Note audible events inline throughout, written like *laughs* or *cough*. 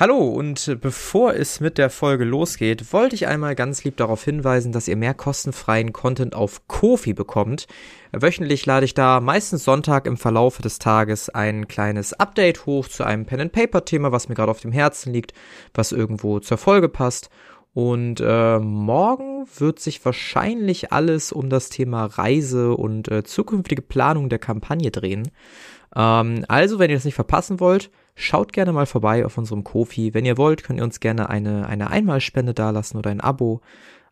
Hallo und bevor es mit der Folge losgeht, wollte ich einmal ganz lieb darauf hinweisen, dass ihr mehr kostenfreien Content auf Kofi bekommt. Wöchentlich lade ich da meistens Sonntag im Verlaufe des Tages ein kleines Update hoch zu einem Pen-and-Paper-Thema, was mir gerade auf dem Herzen liegt, was irgendwo zur Folge passt. Und äh, morgen wird sich wahrscheinlich alles um das Thema Reise und äh, zukünftige Planung der Kampagne drehen. Ähm, also, wenn ihr das nicht verpassen wollt, schaut gerne mal vorbei auf unserem Kofi. Wenn ihr wollt, könnt ihr uns gerne eine, eine Einmalspende dalassen oder ein Abo.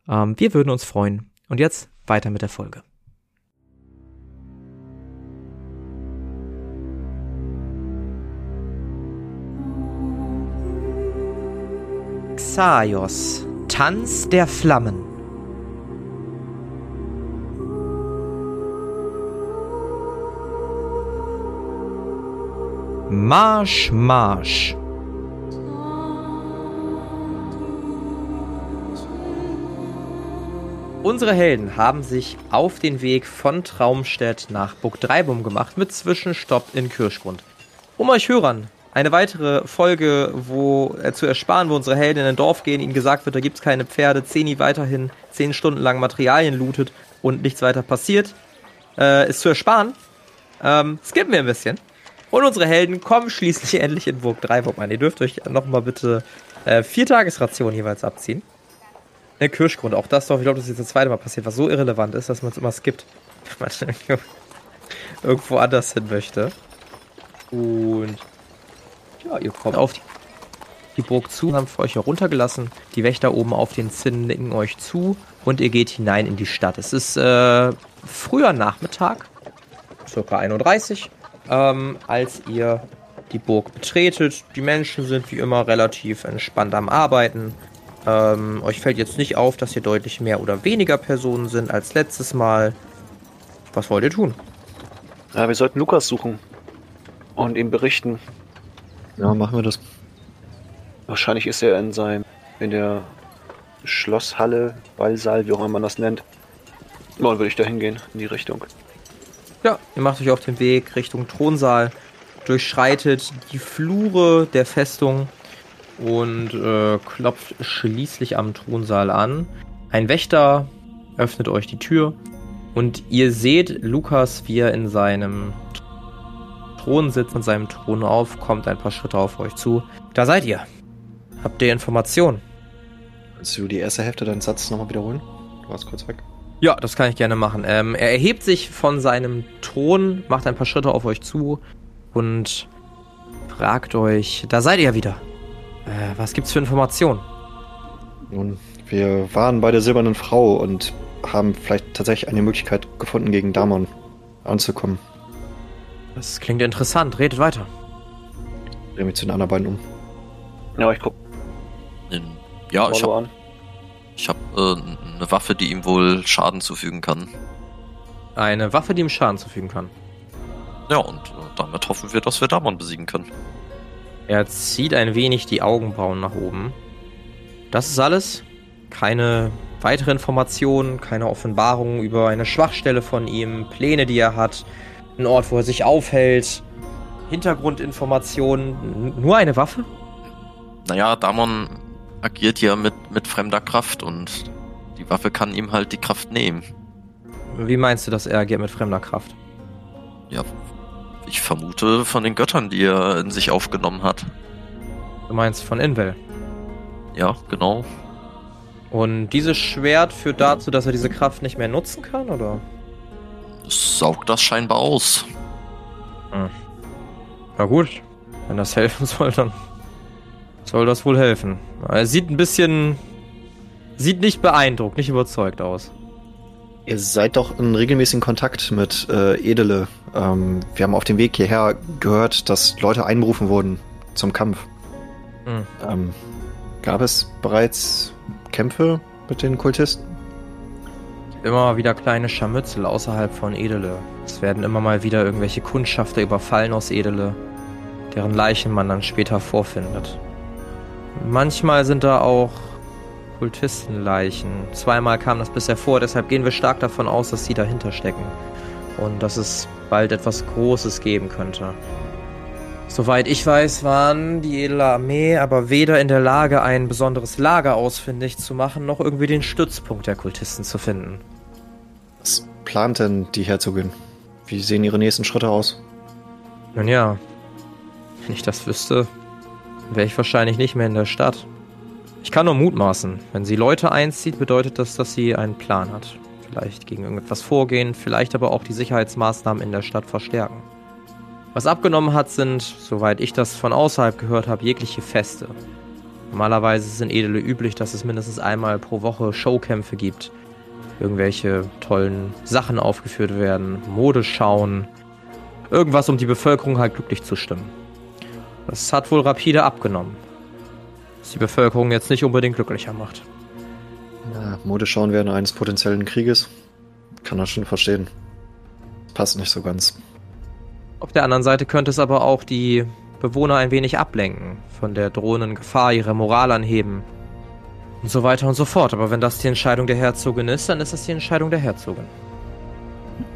Ähm, wir würden uns freuen. Und jetzt weiter mit der Folge. Xaios, Tanz der Flammen. Marsch, Marsch. Unsere Helden haben sich auf den Weg von Traumstedt nach Burg Dreibum gemacht mit Zwischenstopp in Kirschgrund. Um euch Hörern eine weitere Folge, wo äh, zu ersparen, wo unsere Helden in ein Dorf gehen, ihnen gesagt wird, da gibt es keine Pferde, Zeni weiterhin zehn Stunden lang Materialien lootet und nichts weiter passiert, äh, ist zu ersparen. Ähm, skippen wir ein bisschen. Und unsere Helden kommen schließlich endlich in Burg 3 an. Ihr dürft euch nochmal bitte äh, vier Tagesrationen jeweils abziehen. Ne, Kirschgrund, auch das doch, ich glaube, das ist jetzt das zweite Mal passiert, was so irrelevant ist, dass man es immer skippt. *laughs* Wenn man irgendwo anders hin möchte. Und ja, ihr kommt auf die, die Burg zu, haben für euch heruntergelassen. Die Wächter oben auf den Zinnen nicken euch zu und ihr geht hinein in die Stadt. Es ist äh, früher Nachmittag, circa 31 ähm, als ihr die Burg betretet. Die Menschen sind wie immer relativ entspannt am Arbeiten. Ähm, euch fällt jetzt nicht auf, dass hier deutlich mehr oder weniger Personen sind als letztes Mal. Was wollt ihr tun? Ja, wir sollten Lukas suchen und ihm berichten. Ja, machen wir das. Wahrscheinlich ist er in seinem, in der Schlosshalle, Ballsaal, wie auch immer man das nennt. Dann würde ich da hingehen, in die Richtung. Ja, ihr macht euch auf den Weg Richtung Thronsaal, durchschreitet die Flure der Festung und äh, klopft schließlich am Thronsaal an. Ein Wächter öffnet euch die Tür und ihr seht Lukas, wie er in seinem Thron sitzt, in seinem Thron auf, kommt ein paar Schritte auf euch zu. Da seid ihr. Habt ihr Informationen? Willst du die erste Hälfte deinen Satz nochmal wiederholen? Du warst kurz weg. Ja, das kann ich gerne machen. Ähm, er erhebt sich von seinem Thron, macht ein paar Schritte auf euch zu und fragt euch, da seid ihr ja wieder. Äh, was gibt's für Informationen? Nun, wir waren bei der Silbernen Frau und haben vielleicht tatsächlich eine Möglichkeit gefunden, gegen Damon anzukommen. Das klingt interessant. Redet weiter. Ich drehe mich zu den anderen beiden um. Ja, ich guck. Ja, ich habe ich hab, äh, eine Waffe, die ihm wohl Schaden zufügen kann. Eine Waffe, die ihm Schaden zufügen kann. Ja, und äh, damit hoffen wir, dass wir Damon besiegen können. Er zieht ein wenig die Augenbrauen nach oben. Das ist alles. Keine weitere Informationen, keine Offenbarungen über eine Schwachstelle von ihm, Pläne, die er hat, ein Ort, wo er sich aufhält, Hintergrundinformationen. Nur eine Waffe? Naja, Damon agiert ja mit, mit fremder Kraft und die Waffe kann ihm halt die Kraft nehmen. Wie meinst du, dass er agiert mit fremder Kraft? Ja, ich vermute von den Göttern, die er in sich aufgenommen hat. Du meinst von Invel? Ja, genau. Und dieses Schwert führt dazu, dass er diese Kraft nicht mehr nutzen kann, oder? Es saugt das scheinbar aus. Hm. Na gut, wenn das *laughs* helfen soll, dann soll das wohl helfen. Er sieht ein bisschen. Sieht nicht beeindruckt, nicht überzeugt aus. Ihr seid doch in regelmäßigen Kontakt mit äh, Edele. Ähm, wir haben auf dem Weg hierher gehört, dass Leute einberufen wurden zum Kampf. Hm. Ähm, gab es bereits Kämpfe mit den Kultisten? Immer wieder kleine Scharmützel außerhalb von Edele. Es werden immer mal wieder irgendwelche Kundschafter überfallen aus Edele, deren Leichen man dann später vorfindet. Manchmal sind da auch Kultistenleichen. Zweimal kam das bisher vor, deshalb gehen wir stark davon aus, dass sie dahinter stecken. Und dass es bald etwas Großes geben könnte. Soweit ich weiß, waren die edle Armee aber weder in der Lage, ein besonderes Lager ausfindig zu machen, noch irgendwie den Stützpunkt der Kultisten zu finden. Was plant denn die Herzogin? Wie sehen ihre nächsten Schritte aus? Nun ja, wenn ich das wüsste, wäre ich wahrscheinlich nicht mehr in der Stadt. Ich kann nur mutmaßen. Wenn sie Leute einzieht, bedeutet das, dass sie einen Plan hat. Vielleicht gegen irgendetwas vorgehen, vielleicht aber auch die Sicherheitsmaßnahmen in der Stadt verstärken. Was abgenommen hat, sind, soweit ich das von außerhalb gehört habe, jegliche Feste. Normalerweise ist in Edele üblich, dass es mindestens einmal pro Woche Showkämpfe gibt. Irgendwelche tollen Sachen aufgeführt werden, Modeschauen, irgendwas, um die Bevölkerung halt glücklich zu stimmen. Das hat wohl rapide abgenommen. Was die Bevölkerung jetzt nicht unbedingt glücklicher macht. Ja, Modeschauen während eines potenziellen Krieges. Kann das schon verstehen. Passt nicht so ganz. Auf der anderen Seite könnte es aber auch die Bewohner ein wenig ablenken, von der drohenden Gefahr ihre Moral anheben und so weiter und so fort. Aber wenn das die Entscheidung der Herzogin ist, dann ist das die Entscheidung der Herzogin.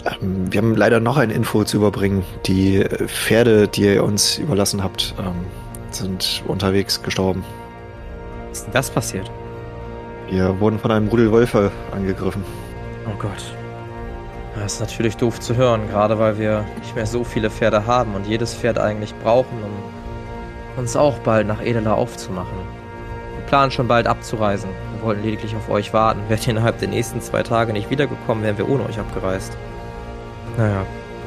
Ähm, wir haben leider noch eine Info zu überbringen. Die Pferde, die ihr uns überlassen habt, ähm, sind unterwegs gestorben. Was ist denn das passiert? Wir wurden von einem Rudel Wölfe angegriffen. Oh Gott. Das ist natürlich doof zu hören, gerade weil wir nicht mehr so viele Pferde haben und jedes Pferd eigentlich brauchen, um uns auch bald nach Edela aufzumachen. Wir planen schon bald abzureisen. Wir wollten lediglich auf euch warten. Wärt ihr innerhalb der nächsten zwei Tage nicht wiedergekommen, wären wir ohne euch abgereist. Naja,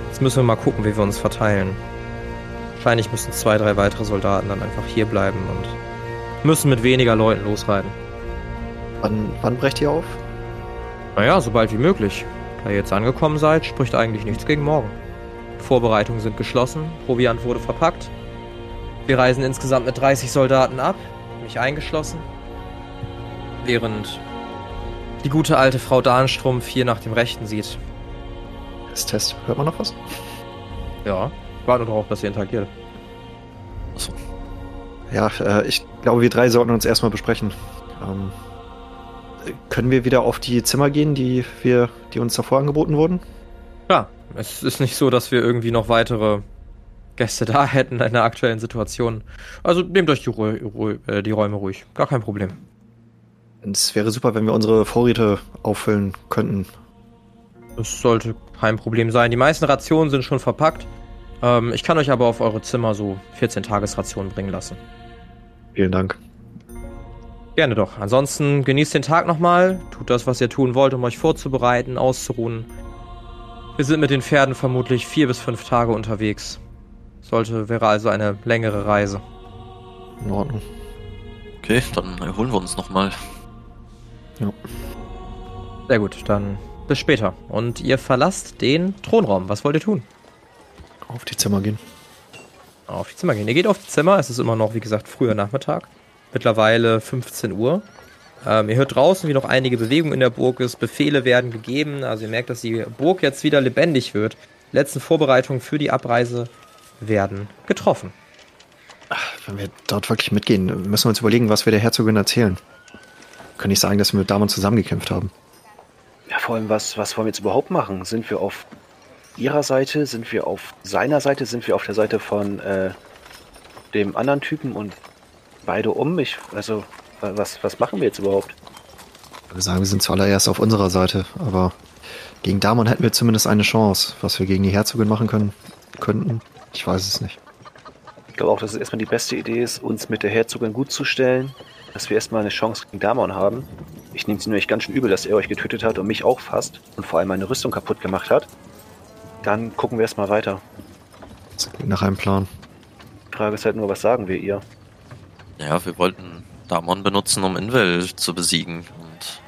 jetzt müssen wir mal gucken, wie wir uns verteilen. Wahrscheinlich müssen zwei, drei weitere Soldaten dann einfach hier bleiben und müssen mit weniger Leuten losreiten. Wann, wann brecht ihr auf? Naja, so bald wie möglich. Da ihr jetzt angekommen seid, spricht eigentlich nichts gegen morgen. Vorbereitungen sind geschlossen, Proviant wurde verpackt. Wir reisen insgesamt mit 30 Soldaten ab, mich eingeschlossen. Während die gute alte Frau Dahnstrumpf hier nach dem Rechten sieht. Test, Test. Hört man noch was? Ja, ich warte darauf, dass ihr interagiert. Achso. Ja, äh, ich glaube, wir drei sollten uns erstmal besprechen. Ähm, können wir wieder auf die Zimmer gehen, die wir, die uns davor angeboten wurden? Ja, es ist nicht so, dass wir irgendwie noch weitere Gäste da *laughs* hätten in der aktuellen Situation. Also nehmt euch die, Ru äh, die Räume ruhig. Gar kein Problem. Es wäre super, wenn wir unsere Vorräte auffüllen könnten. Es sollte kein Problem sein. Die meisten Rationen sind schon verpackt. Ähm, ich kann euch aber auf eure Zimmer so 14 Tagesrationen bringen lassen. Vielen Dank. Gerne doch. Ansonsten genießt den Tag nochmal. Tut das, was ihr tun wollt, um euch vorzubereiten, auszuruhen. Wir sind mit den Pferden vermutlich vier bis fünf Tage unterwegs. Sollte, wäre also eine längere Reise. In Ordnung. Okay, dann erholen wir uns nochmal. Ja. Sehr gut, dann bis später. Und ihr verlasst den Thronraum. Was wollt ihr tun? Auf die Zimmer gehen. Auf die Zimmer gehen. Ihr geht auf die Zimmer. Es ist immer noch, wie gesagt, früher Nachmittag. Mittlerweile 15 Uhr. Ähm, ihr hört draußen, wie noch einige Bewegungen in der Burg ist. Befehle werden gegeben. Also ihr merkt, dass die Burg jetzt wieder lebendig wird. Die letzten Vorbereitungen für die Abreise werden getroffen. Wenn wir dort wirklich mitgehen, müssen wir uns überlegen, was wir der Herzogin erzählen. Können nicht sagen, dass wir mit Damen zusammengekämpft haben. Ja, vor allem, was, was wollen wir jetzt überhaupt machen? Sind wir auf ihrer Seite? Sind wir auf seiner Seite? Sind wir auf der Seite von äh, dem anderen Typen und beide um mich? Also, was, was machen wir jetzt überhaupt? Wir sagen, wir sind zuallererst auf unserer Seite, aber gegen Damon hätten wir zumindest eine Chance. Was wir gegen die Herzogin machen können, könnten, ich weiß es nicht. Ich glaube auch, dass es erstmal die beste Idee ist, uns mit der Herzogin gut zu stellen, dass wir erstmal eine Chance gegen Damon haben. Ich nehme es nämlich ganz schön übel, dass er euch getötet hat und mich auch fast und vor allem meine Rüstung kaputt gemacht hat. Dann gucken wir erstmal weiter. Das klingt nach einem Plan. Die Frage ist halt nur, was sagen wir ihr? Ja, wir wollten Damon benutzen, um Invel zu besiegen. Und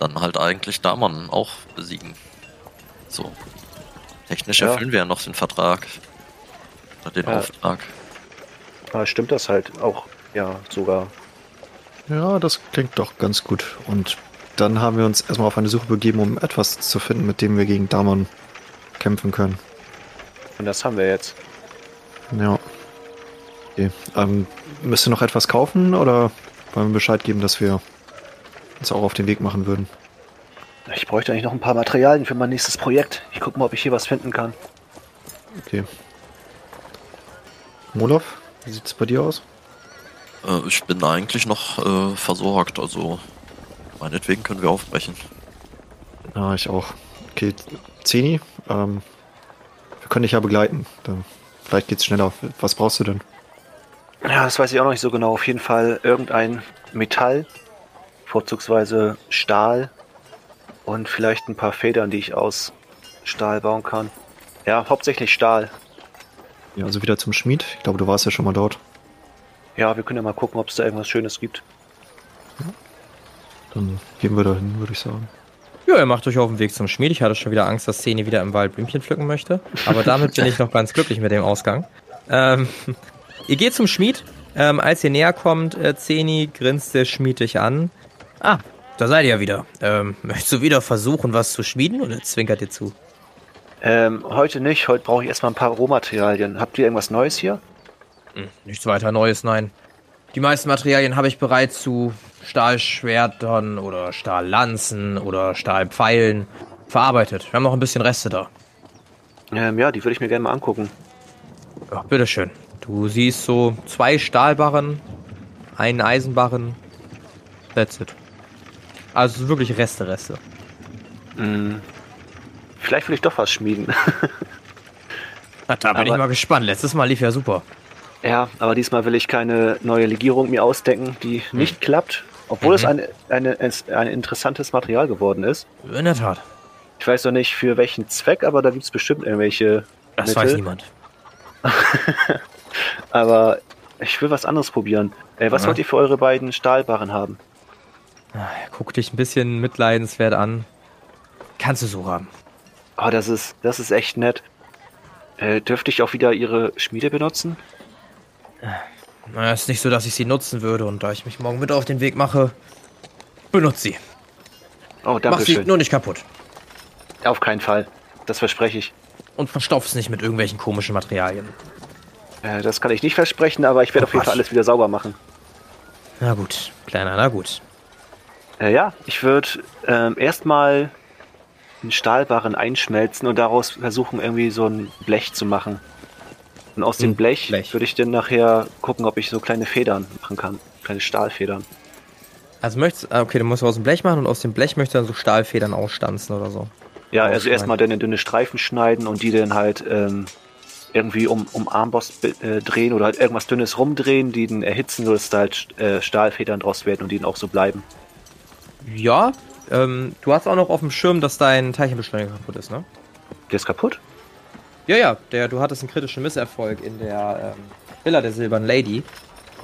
dann halt eigentlich Damon auch besiegen. So. Technisch Ja. erfüllen wir ja noch den Vertrag. Oder den Ja. Auftrag. Aber stimmt das halt auch? Ja, sogar. Ja, das klingt doch ganz gut. Und dann haben wir uns erstmal auf eine Suche begeben, um etwas zu finden, mit dem wir gegen Damon kämpfen können. Und das haben wir jetzt. Ja. Okay. Ähm, müsst ihr noch etwas kaufen oder wollen wir Bescheid geben, dass wir uns auch auf den Weg machen würden? Ich bräuchte eigentlich noch ein paar Materialien für mein nächstes Projekt. Ich gucke mal, ob ich hier was finden kann. Okay. Molov, wie sieht es bei dir aus? Äh, ich bin eigentlich noch äh, versorgt, also meinetwegen können wir aufbrechen. Ja, ich auch. Okay, Zeni, ähm, wir können dich ja begleiten. Dann vielleicht geht's schneller. Was brauchst du denn? Ja, das weiß ich auch noch nicht so genau. Auf jeden Fall irgendein Metall, vorzugsweise Stahl und vielleicht ein paar Federn, die ich aus Stahl bauen kann. Ja, hauptsächlich Stahl. Ja, also wieder zum Schmied. Ich glaube, du warst ja schon mal dort. Ja, wir können ja mal gucken, ob es da irgendwas Schönes gibt. Dann gehen wir da hin, würde ich sagen. Ja, ihr macht euch auf den Weg zum Schmied. Ich hatte schon wieder Angst, dass Szene wieder im Wald Blümchen pflücken möchte. Aber damit bin ich noch ganz glücklich mit dem Ausgang. Ähm, *laughs* ihr geht zum Schmied. Ähm, als ihr näher kommt, äh, Zeni grinst der Schmied dich an. Ah, da seid ihr ja wieder. Ähm, möchtest du wieder versuchen, was zu schmieden oder zwinkert ihr zu? Ähm, heute nicht. Heute brauche ich erstmal ein paar Rohmaterialien. Habt ihr irgendwas Neues hier? Hm, nichts weiter Neues, nein. Die meisten Materialien habe ich bereits zu Stahlschwertern oder Stahllanzen oder Stahlpfeilen verarbeitet. Wir haben noch ein bisschen Reste da. Ähm, ja, die würde ich mir gerne mal angucken. Ja, bitteschön. Du siehst so zwei Stahlbarren, einen Eisenbarren. That's it. Also wirklich Reste, Reste. Hm. Vielleicht will ich doch was schmieden. Na, *laughs* da bin Aber- ich mal gespannt. Letztes Mal lief ja super. ja, aber diesmal will ich keine neue Legierung mir ausdenken, die nicht klappt. Obwohl es Mhm. ein, eine, es ein interessantes Material geworden ist. In der Tat. Ich weiß noch nicht für welchen Zweck, aber da gibt es bestimmt irgendwelche Das Mittel. weiß niemand. *laughs* Aber ich will was anderes probieren. Äh, was Aha. wollt ihr für eure beiden Stahlbarren haben? Guck dich ein bisschen mitleidenswert an. Kannst du so haben. Oh, das ist, das ist echt nett. Äh, dürfte ich auch wieder ihre Schmiede benutzen? Naja, ist nicht so, dass ich sie nutzen würde und da ich mich morgen mit auf den Weg mache, benutze sie. Oh, Mach danke sie schön. nur nicht kaputt. Auf keinen Fall. Das verspreche ich. Und verstopf's nicht mit irgendwelchen komischen Materialien. Äh, das kann ich nicht versprechen, aber ich werde Oh, auf jeden Fall alles wieder sauber machen. Na gut, kleiner, na gut. Äh, ja, ich würde ähm, erstmal einen Stahlbarren einschmelzen und daraus versuchen, irgendwie so ein Blech zu machen. Und aus dem Ein Blech, Blech. würde ich dann nachher gucken, ob ich so kleine Federn machen kann. Kleine Stahlfedern. Also möchtest, ah, okay, du musst aus dem Blech machen und aus dem Blech möchtest du dann so Stahlfedern ausstanzen oder so. Ja, also erstmal dann in dünne Streifen schneiden und die dann halt ähm, irgendwie um, um Armboss äh, drehen oder halt irgendwas Dünnes rumdrehen, die dann erhitzen, sodass da halt äh, Stahlfedern draus werden und die dann auch so bleiben. Ja, ähm, du hast auch noch auf dem Schirm, dass dein Teilchenbeschleuniger kaputt ist, ne? Der ist kaputt? Ja, ja, der, du hattest einen kritischen Misserfolg in der ähm, Villa der Silbernen Lady.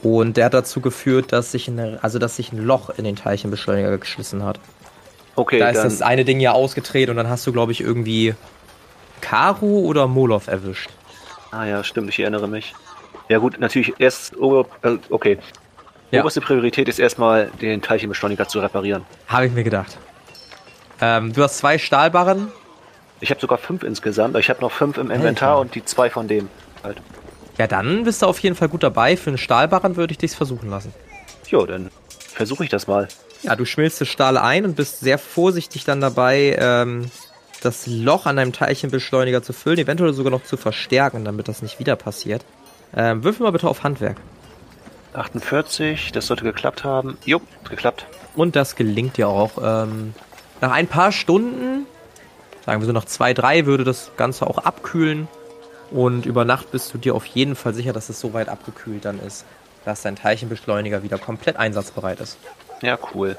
Und der hat dazu geführt, dass sich, eine, also dass sich ein Loch in den Teilchenbeschleuniger geschlissen hat. Okay, da ist das eine Ding ja ausgedreht und dann hast du, glaube ich, irgendwie Karo oder Molov erwischt. Ah ja, stimmt, ich erinnere mich. Ja gut, natürlich erst, ober, äh, okay. Ja. Oberste Priorität ist erstmal den Teilchenbeschleuniger zu reparieren. Habe ich mir gedacht. Ähm, du hast zwei Stahlbarren. Ich habe sogar fünf insgesamt, ich habe noch fünf im Inventar Alter. und die zwei von dem halt. Ja, dann bist du auf jeden Fall gut dabei. Für einen Stahlbarren würde ich dich versuchen lassen. Jo, dann versuche ich das mal. Ja, du schmilzt das Stahl ein und bist sehr vorsichtig dann dabei, ähm, das Loch an deinem Teilchenbeschleuniger zu füllen, eventuell sogar noch zu verstärken, damit das nicht wieder passiert. Ähm, würfel mal bitte auf Handwerk. 48, das sollte geklappt haben. Jo, geklappt. Und das gelingt dir auch. Ähm, nach ein paar Stunden, sagen wir so nach zwei, drei, würde das Ganze auch abkühlen. Und über Nacht bist du dir auf jeden Fall sicher, dass es so weit abgekühlt dann ist, dass dein Teilchenbeschleuniger wieder komplett einsatzbereit ist. Ja, cool.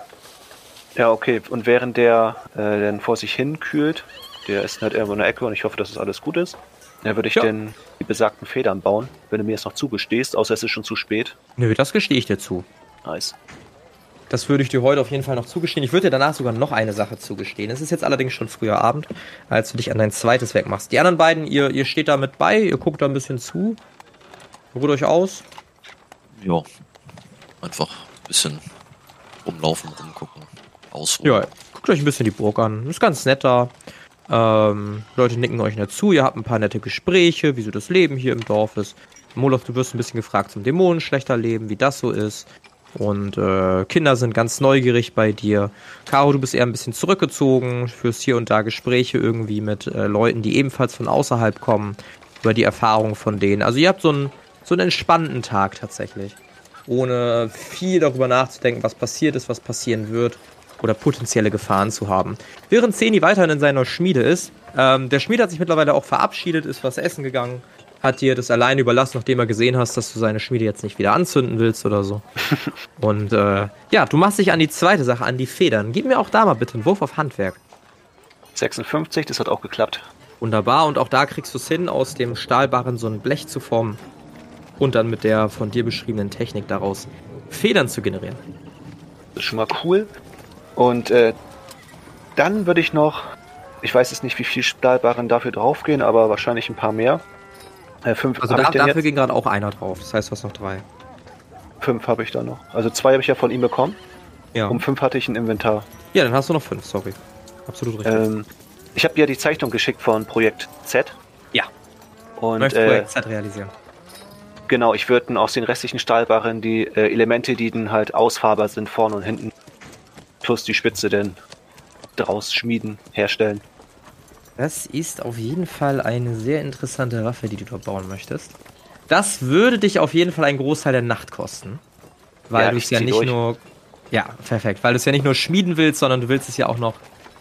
Ja, okay. Und während der äh, dann vor sich hin kühlt, der ist halt irgendwo in der Ecke und ich hoffe, dass es alles gut ist, dann würde ich Ja. dann die besagten Federn bauen, wenn du mir jetzt noch zugestehst, außer es ist schon zu spät. Nö, das gestehe ich dir zu. Nice. Das würde ich dir heute auf jeden Fall noch zugestehen. Ich würde dir danach sogar noch eine Sache zugestehen. Es ist jetzt allerdings schon früher Abend, als du dich an dein zweites Werk machst. Die anderen beiden, ihr, ihr steht da mit bei, ihr guckt da ein bisschen zu. Ruht euch aus. Ja. Einfach ein bisschen rumlaufen, rumgucken, ausruhen. Ja, guckt euch ein bisschen die Burg an. Ist ganz nett da. Ähm, Leute nicken euch nett zu. Ihr habt ein paar nette Gespräche, wie so das Leben hier im Dorf ist. Moloch, du wirst ein bisschen gefragt zum Dämonenschlechterleben, wie das so ist. Und äh, Kinder sind ganz neugierig bei dir. Caro, du bist eher ein bisschen zurückgezogen, führst hier und da Gespräche irgendwie mit äh, Leuten, die ebenfalls von außerhalb kommen, über die Erfahrungen von denen. Also ihr habt so ein so einen entspannten Tag tatsächlich. Ohne viel darüber nachzudenken, was passiert ist, was passieren wird oder potenzielle Gefahren zu haben. Während Zeni weiterhin in seiner Schmiede ist, ähm, der Schmied hat sich mittlerweile auch verabschiedet, ist was essen gegangen, hat dir das alleine überlassen, nachdem er gesehen hast, dass du seine Schmiede jetzt nicht wieder anzünden willst oder so. *laughs* Und äh, ja, du machst dich an die zweite Sache, an die Federn. Gib mir auch da mal bitte einen Wurf auf Handwerk. 56, das hat auch geklappt. Wunderbar, und auch da kriegst du es hin, aus dem Stahlbarren so ein Blech zu formen und dann mit der von dir beschriebenen Technik daraus Federn zu generieren. Das ist schon mal cool. Und äh, dann würde ich noch, ich weiß jetzt nicht, wie viel Stahlbarren dafür draufgehen, aber wahrscheinlich ein paar mehr. Äh, fünf also da, dafür jetzt? ging gerade auch einer drauf, das heißt, du hast noch drei. Fünf habe ich da noch. Also zwei habe ich ja von ihm bekommen. Ja. Um fünf hatte ich ein Inventar. Ja, dann hast du noch fünf, sorry. Absolut richtig. Ähm, ich habe dir die Zeichnung geschickt von Projekt Z. Ja. Und, Möchtest äh, Projekt Z realisieren. Genau, ich würde aus den restlichen Stahlbarren die äh, Elemente, die dann halt ausfahrbar sind, vorne und hinten, plus die Spitze denn draus schmieden, herstellen. Das ist auf jeden Fall eine sehr interessante Waffe, die du dort bauen möchtest. Das würde dich auf jeden Fall einen Großteil der Nacht kosten. Weil ja, du es ja nicht durch. nur. Ja, perfekt. Weil du es ja nicht nur schmieden willst, sondern du willst es ja auch noch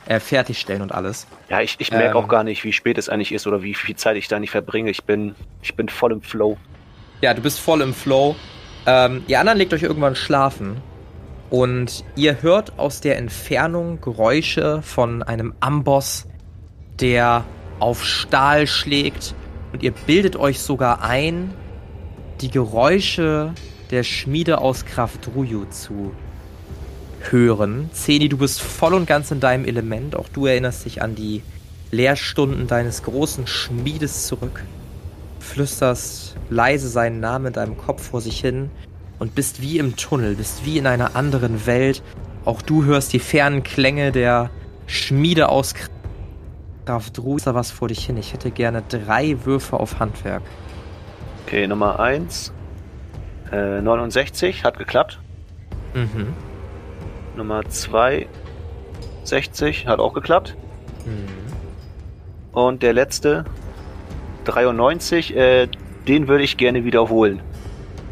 äh, fertigstellen und alles. Ja, ich, ich merke ähm, auch gar nicht, wie spät es eigentlich ist oder wie viel Zeit ich da nicht verbringe. Ich bin, ich bin voll im Flow. Ja, du bist voll im Flow. Ähm, ihr anderen legt euch irgendwann schlafen. Und ihr hört aus der Entfernung Geräusche von einem Amboss, der auf Stahl schlägt. Und ihr bildet euch sogar ein, die Geräusche der Schmiede aus Kraftruju zu hören. Zeni, du bist voll und ganz in deinem Element. Auch du erinnerst dich an die Lehrstunden deines großen Schmiedes zurück. Flüsterst leise seinen Namen in deinem Kopf vor sich hin und bist wie im Tunnel, bist wie in einer anderen Welt. Auch du hörst die fernen Klänge der Schmiede aus Kraftruju Graf Druser was vor dich hin. Ich hätte gerne drei Würfe auf Handwerk. Okay, Nummer 1. Äh, 69, hat geklappt. Mhm. Nummer 2. 60, hat auch geklappt. Mhm. Und der letzte. 93, äh, den würde ich gerne wiederholen.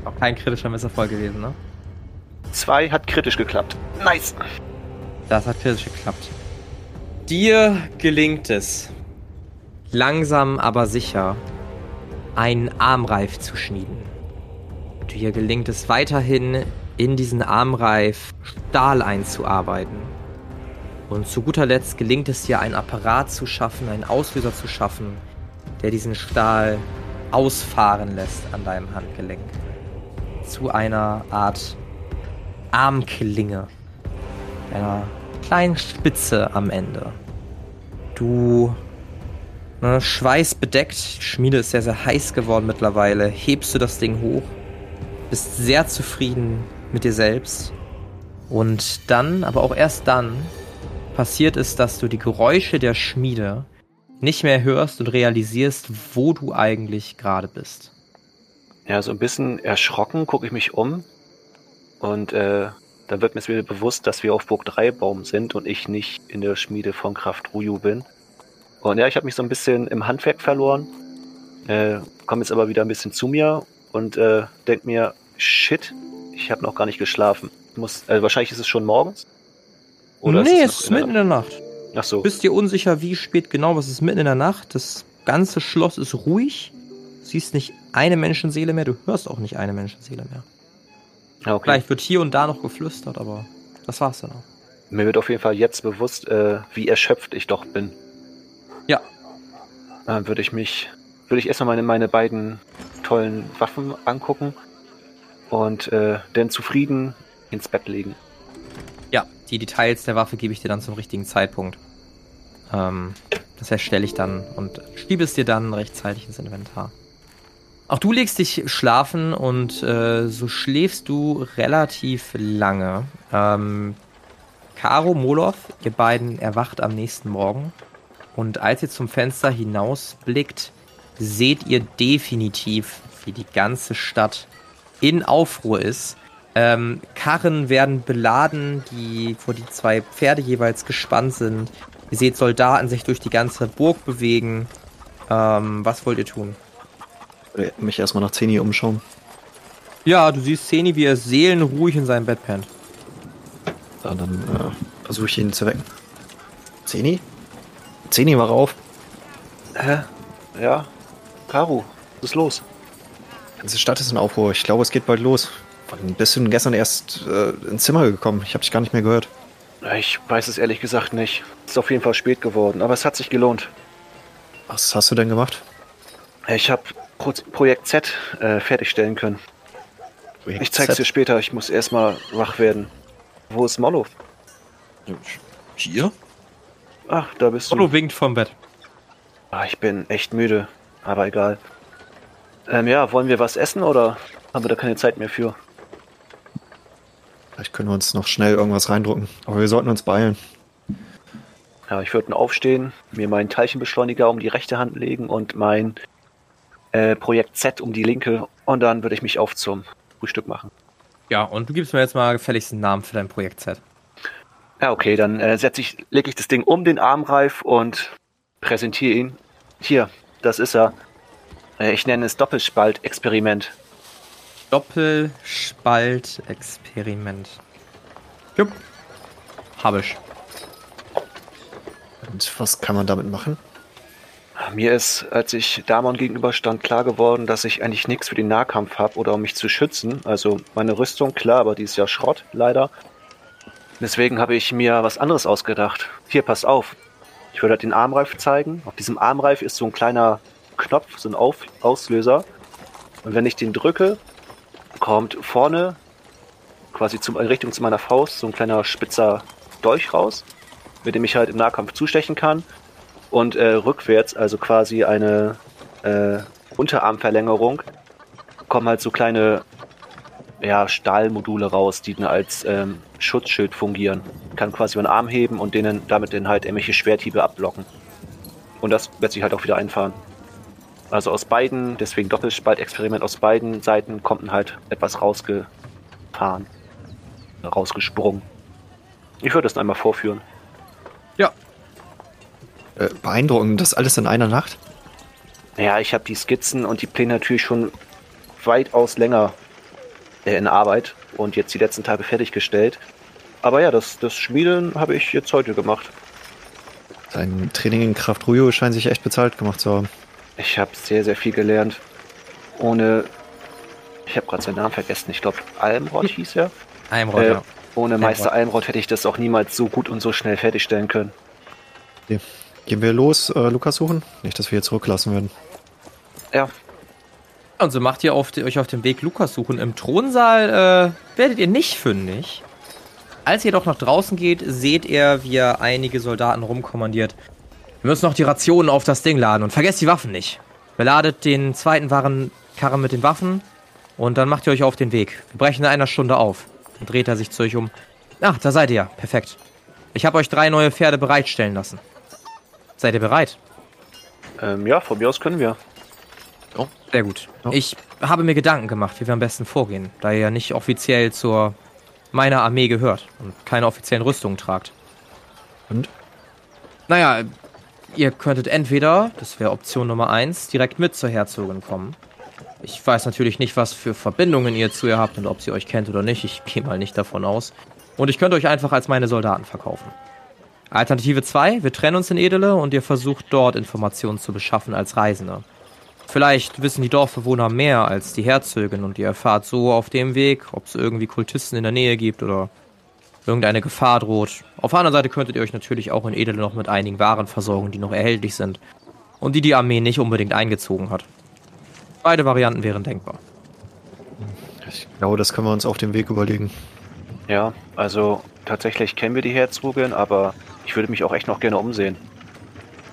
Auch kein kritischer Misserfolg gewesen, ne? 2 hat kritisch geklappt. Nice. Das hat kritisch geklappt. Dir gelingt es, langsam aber sicher, einen Armreif zu schmieden. Dir gelingt es weiterhin, in diesen Armreif Stahl einzuarbeiten. Und zu guter Letzt gelingt es dir, einen Apparat zu schaffen, einen Auslöser zu schaffen, der diesen Stahl ausfahren lässt an deinem Handgelenk. Zu einer Art Armklinge. Einer kleinen Spitze am Ende. Du ne, schweißbedeckt, die Schmiede ist sehr, sehr heiß geworden mittlerweile, hebst du das Ding hoch, bist sehr zufrieden mit dir selbst. Und dann, aber auch erst dann, passiert es, dass du die Geräusche der Schmiede nicht mehr hörst und realisierst, wo du eigentlich gerade bist. Ja, so ein bisschen erschrocken gucke ich mich um und äh, dann wird mir wieder bewusst, dass wir auf Burg 3 Baum sind und ich nicht in der Schmiede von Kraft Ruju bin. Und ja, ich habe mich so ein bisschen im Handwerk verloren, äh, komme jetzt aber wieder ein bisschen zu mir und äh, denke mir, shit, ich habe noch gar nicht geschlafen. Muss, äh, wahrscheinlich ist es schon morgens. Oder nee, es ist, es ist mitten in der Nacht. Ach so. Bist dir unsicher, wie spät genau, was ist mitten in der Nacht. Das ganze Schloss ist ruhig. Du siehst nicht eine Menschenseele mehr, du hörst auch nicht eine Menschenseele mehr. Okay. Vielleicht wird hier und da noch geflüstert, aber das war's dann auch. Mir wird auf jeden Fall jetzt bewusst, äh, wie erschöpft ich doch bin. Ja. Dann würde ich mich, würde ich erstmal meine, meine beiden tollen Waffen angucken und äh, dann zufrieden ins Bett legen. Ja, die Details der Waffe gebe ich dir dann zum richtigen Zeitpunkt. Ähm, das erstelle ich dann und schiebe es dir dann rechtzeitig ins Inventar. Auch du legst dich schlafen und äh, so schläfst du relativ lange. Ähm, Caro, Molov, ihr beiden erwacht am nächsten Morgen. Und als ihr zum Fenster hinausblickt, seht ihr definitiv, wie die ganze Stadt in Aufruhr ist. Ähm, Karren werden beladen, die vor die zwei Pferde jeweils gespannt sind. Ihr seht Soldaten sich durch die ganze Burg bewegen. Ähm, was wollt ihr tun? Äh, Mich erstmal nach Zeni umschauen. Ja, du siehst Zeni, wie er seelenruhig in seinem Bett pennt. Ja, dann äh, versuche ich ihn zu wecken. Zeni? Zeni, wach auf. Hä? Ja? Karu, was ist los? Die ganze Stadt ist in Aufruhr. Ich glaube, es geht bald los. Wann bist du denn gestern erst äh, ins Zimmer gekommen? Ich habe dich gar nicht mehr gehört. Ich weiß es ehrlich gesagt nicht. Ist auf jeden Fall spät geworden, aber es hat sich gelohnt. Was hast du denn gemacht? Ich habe Pro Projekt Z äh, fertigstellen können. Ich zeig's dir später, ich muss erstmal wach werden. Wo ist Mollo? Hier? Ach, da bist du. Otto winkt vom Bett. Ah, ich bin echt müde, aber egal. Ähm, ja, wollen wir was essen oder haben wir da keine Zeit mehr für? Vielleicht können wir uns noch schnell irgendwas reindrucken. Aber wir sollten uns beeilen. Ja, ich würde aufstehen, mir meinen Teilchenbeschleuniger um die rechte Hand legen und mein äh, Projekt Z um die linke und dann würde ich mich auf zum Frühstück machen. Ja, und du gibst mir jetzt mal gefälligst einen Namen für dein Projekt Z. Ja, okay, dann äh, setze ich, lege ich das Ding um den Armreif und präsentiere ihn. Hier, das ist er. Äh, ich nenne es Doppelspalt-Experiment. Doppelspaltexperiment. Jupp. Hab ich. Und was kann man damit machen? Mir ist, als ich Damon gegenüberstand, klar geworden, dass ich eigentlich nichts für den Nahkampf habe oder um mich zu schützen. Also meine Rüstung, klar, aber die ist ja Schrott, leider. Deswegen habe ich mir was anderes ausgedacht. Hier, pass auf. Ich würde den Armreif zeigen. Auf diesem Armreif ist so ein kleiner Knopf, so ein auf Auslöser. Und wenn ich den drücke, kommt vorne, quasi zum, in Richtung zu meiner Faust, so ein kleiner spitzer Dolch raus, mit dem ich halt im Nahkampf zustechen kann. Und äh, rückwärts, also quasi eine äh, Unterarmverlängerung, kommen halt so kleine ja, Stahlmodule raus, die dann als ähm, Schutzschild fungieren. Kann quasi meinen Arm heben und denen damit dann halt irgendwelche Schwerthiebe abblocken. Und das wird sich halt auch wieder einfahren. Also aus beiden, deswegen Doppelspaltexperiment, aus beiden Seiten kommt dann halt etwas rausgefahren. Rausgesprungen. Ich würde das einmal vorführen. Ja. Äh, beeindruckend, das alles in einer Nacht? Ja, ich habe die Skizzen und die Pläne natürlich schon weitaus länger äh, in Arbeit und jetzt die letzten Tage fertiggestellt. Aber ja, das, das Schmieden habe ich jetzt heute gemacht. Dein Training in Kraft Ruyo scheint sich echt bezahlt gemacht zu haben. Ich habe sehr, sehr viel gelernt. Ohne. Ich habe gerade seinen Namen vergessen. Ich glaube, Almrod hieß er. Heimrott, Äh, ja. ohne Meister Almrod hätte ich das auch niemals so gut und so schnell fertigstellen können. Okay. Gehen wir los, äh, Lukas suchen? Nicht, dass wir hier zurücklassen werden. Ja, Und so macht ihr auf, euch auf dem Weg Lukas suchen. Im Thronsaal äh, werdet ihr nicht fündig. Als ihr doch nach draußen geht, seht ihr, wie er einige Soldaten rumkommandiert. Wir müssen noch die Rationen auf das Ding laden und vergesst die Waffen nicht. Beladet den zweiten Warenkarren mit den Waffen und dann macht ihr euch auf den Weg. Wir brechen in einer Stunde auf. Dann dreht er sich zu euch um. Ach, da seid ihr ja. Perfekt. Ich habe euch drei neue Pferde bereitstellen lassen. Seid ihr bereit? ähm, ja, von mir aus können wir. Sehr gut. Ja. Ich habe mir Gedanken gemacht, wie wir am besten vorgehen, da ihr ja nicht offiziell zur meiner Armee gehört und keine offiziellen Rüstungen tragt. Und? Naja, ihr könntet entweder, das wäre Option Nummer eins, direkt mit zur Herzogin kommen. Ich weiß natürlich nicht, was für Verbindungen ihr zu ihr habt und ob sie euch kennt oder nicht. Ich gehe mal nicht davon aus. Und ich könnte euch einfach als meine Soldaten verkaufen. Alternative 2, wir trennen uns in Edele und ihr versucht dort Informationen zu beschaffen als Reisende. Vielleicht wissen die Dorfbewohner mehr als die Herzogin und ihr erfahrt so auf dem Weg, ob es irgendwie Kultisten in der Nähe gibt oder irgendeine Gefahr droht. Auf der anderen Seite könntet ihr euch natürlich auch in Edele noch mit einigen Waren versorgen, die noch erhältlich sind und die die Armee nicht unbedingt eingezogen hat. Beide Varianten wären denkbar. Ich glaube, das können wir uns auf dem Weg überlegen. Ja, also tatsächlich kennen wir die Herzogin, aber ich würde mich auch echt noch gerne umsehen.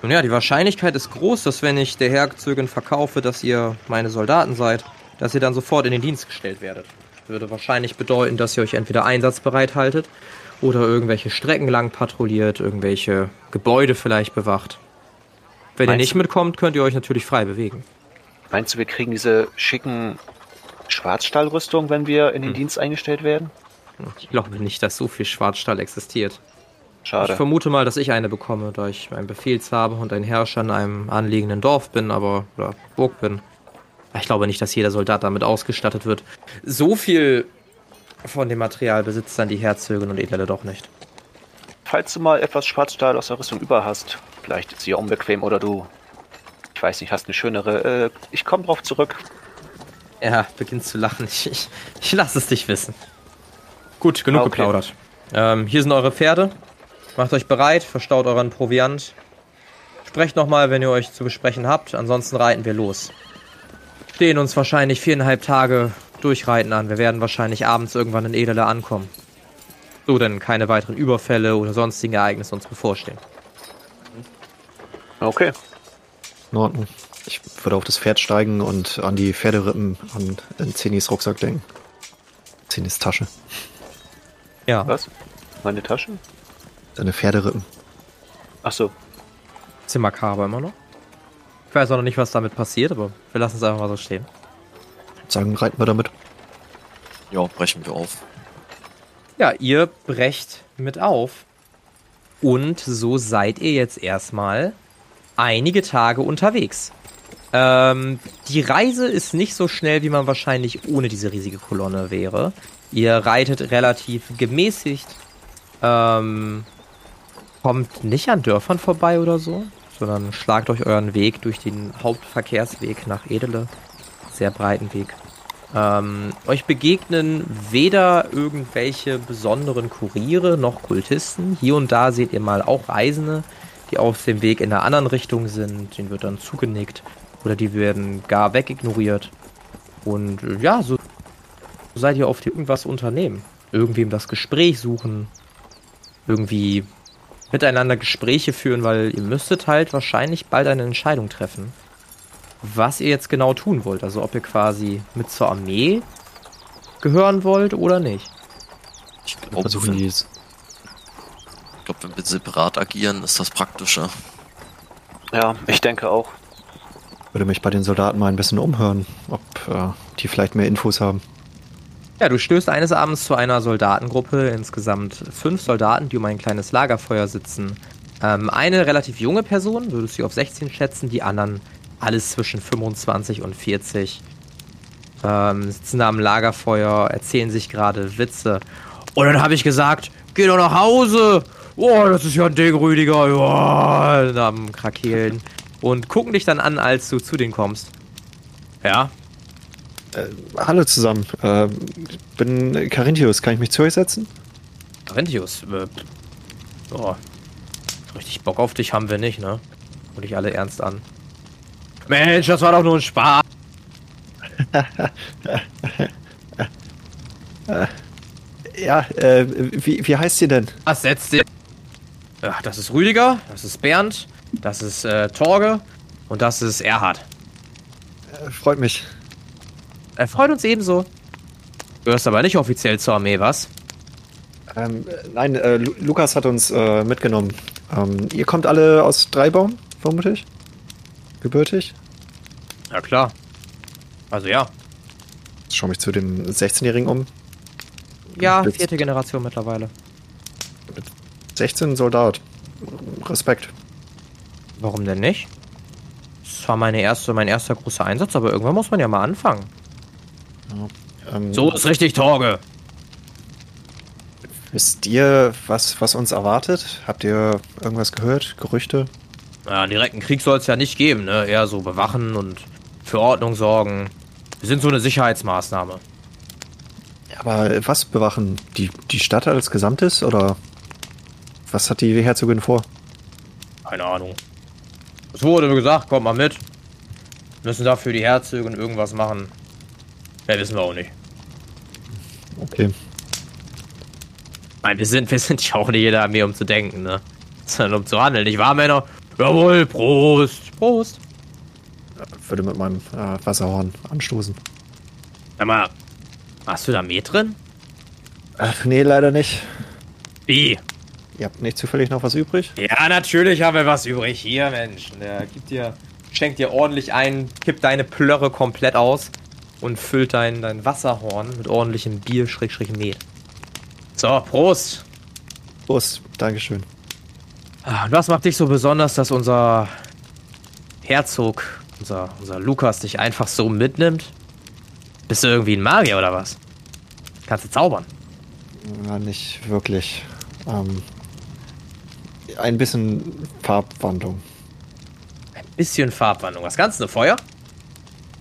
Nun ja, die Wahrscheinlichkeit ist groß, dass wenn ich der Herzogin verkaufe, dass ihr meine Soldaten seid, dass ihr dann sofort in den Dienst gestellt werdet. Würde wahrscheinlich bedeuten, dass ihr euch entweder einsatzbereit haltet oder irgendwelche Strecken lang patrouilliert, irgendwelche Gebäude vielleicht bewacht. Wenn ihr Meinst nicht du- mitkommt, könnt ihr euch natürlich frei bewegen. Meinst du, wir kriegen diese schicken Schwarzstahlrüstung, wenn wir in den Hm. Dienst eingestellt werden? Ich glaube nicht, dass so viel Schwarzstahl existiert. Ich Schade. vermute mal, dass ich eine bekomme, da ich ein Befehlshaber und ein Herrscher in einem anliegenden Dorf bin, aber oder Burg bin. Ich glaube nicht, dass jeder Soldat damit ausgestattet wird. So viel von dem Material besitzt dann die Herzögin und Edele doch nicht. Falls du mal etwas Schwarzstahl aus der Rüstung über hast, vielleicht ist sie ja unbequem oder du, ich weiß nicht, hast eine schönere. Äh, ich komme drauf zurück. Er beginnt zu lachen. Ich, ich, ich lasse es dich wissen. Gut, genug Okay. geplaudert. Ähm, hier sind eure Pferde. Macht euch bereit, verstaut euren Proviant. Sprecht nochmal, wenn ihr euch zu besprechen habt. Ansonsten reiten wir los. Stehen uns wahrscheinlich viereinhalb Tage durchreiten an. Wir werden wahrscheinlich abends irgendwann in Edele ankommen. So denn keine weiteren Überfälle oder sonstigen Ereignisse uns bevorstehen. Okay. In Ordnung. Ich würde auf das Pferd steigen und an die Pferderippen an in Zenis Rucksack denken. Zenis Tasche. Ja. Was? Meine Tasche? Seine Pferderippen. Ach so. Bisschen makaber immer noch. Ich weiß auch noch nicht, was damit passiert, aber wir lassen es einfach mal so stehen. Sagen, reiten wir damit. Ja, brechen wir auf. Ja, ihr brecht mit auf. Und so seid ihr jetzt erstmal einige Tage unterwegs. Ähm, die Reise ist nicht so schnell, wie man wahrscheinlich ohne diese riesige Kolonne wäre. Ihr reitet relativ gemäßigt. Ähm, kommt nicht an Dörfern vorbei oder so, sondern schlagt euch euren Weg durch den Hauptverkehrsweg nach Edele. Sehr breiten Weg. Ähm, euch begegnen weder irgendwelche besonderen Kuriere noch Kultisten. Hier und da seht ihr mal auch Reisende, die auf dem Weg in einer anderen Richtung sind. Denen wird dann zugenickt oder die werden gar wegignoriert. Und äh, ja, so seid ihr auf die irgendwas unternehmen. Irgendwem das Gespräch suchen. Irgendwie miteinander Gespräche führen, weil ihr müsstet halt wahrscheinlich bald eine Entscheidung treffen was ihr jetzt genau tun wollt. Also ob ihr quasi mit zur Armee gehören wollt oder nicht. Ich glaube, wenn, ich glaub, wenn wir separat agieren, ist das praktischer. Ja, ich denke auch. Würde mich bei den Soldaten mal ein bisschen umhören, ob äh, die vielleicht mehr Infos haben. Ja, du stößt eines Abends zu einer Soldatengruppe, insgesamt fünf Soldaten, die um ein kleines Lagerfeuer sitzen. Ähm, eine relativ junge Person, würdest du auf 16 schätzen, die anderen alles zwischen 25 und 40. Ähm, sitzen da am Lagerfeuer, erzählen sich gerade Witze. Und dann habe ich gesagt, geh doch nach Hause. Oh, das ist ja ein Ding, Rüdiger. Ja, am Krakehlen. Und gucken dich dann an, als du zu denen kommst. Ja, Hallo zusammen. Äh, ich bin Carinthius. Kann ich mich zu euch setzen? Rentius, äh, oh, richtig Bock auf dich haben wir nicht, ne? Und dich alle ernst an. Mensch, das war doch nur ein Spaß. *laughs* Ja, äh, wie, wie heißt ihr denn? Was setzt ihr? Ja, das ist Rüdiger, das ist Bernd, das ist äh, Torge und das ist Erhard. Äh, freut mich. Er freut uns ebenso. Du gehörst aber nicht offiziell zur Armee, was? Ähm, äh, nein, äh, Lu Lukas hat uns äh, mitgenommen. Ähm, ihr kommt alle aus Dreibaum, vermute ich? Gebürtig? Ja, klar. Also ja. Ich schaue mich zu dem 16-Jährigen um. Ja, vierte Generation mittlerweile. 16 Soldat. Respekt. Warum denn nicht? Das war meine erste, mein erster großer Einsatz, aber irgendwann muss man ja mal anfangen. Ähm, So ist richtig, Torge. Wisst ihr, was, was uns erwartet? Habt ihr irgendwas gehört? Gerüchte? Ja, einen direkten Krieg soll es ja nicht geben, ne? Eher so bewachen und für Ordnung sorgen. Wir sind so eine Sicherheitsmaßnahme. Aber was bewachen? Die, die Stadt als Gesamtes? Oder was hat die Herzogin vor? Keine Ahnung. Es wurde mir gesagt, kommt mal mit. Müssen dafür die Herzögin irgendwas machen. Ja, wissen wir auch nicht. Okay. Nein, wir sind, wir sind ja auch nicht jeder Armee, um zu denken, ne? Sondern um zu handeln, nicht wahr, Männer? Jawohl, Prost! Prost! Würde mit meinem äh, Wasserhorn anstoßen. Sag mal, hast du da Met drin? Ach, nee, leider nicht. Wie? Ihr habt nicht zufällig noch was übrig? Ja, natürlich haben wir was übrig. Hier, Mensch. Der gibt dir, schenkt dir ordentlich ein, kippt deine Plörre komplett aus und füllt dein, dein Wasserhorn mit ordentlichem Bier, Schrägstrich Met. So, Prost. Prost, Dankeschön. Ah, Und was macht dich so besonders, dass unser Herzog unser, unser Lukas dich einfach so mitnimmt? Bist du irgendwie ein Magier oder was? Kannst du zaubern? Ja, nicht wirklich. Ähm, ein bisschen Farbwandlung. Ein bisschen Farbwandlung. Was kannst du? Feuer?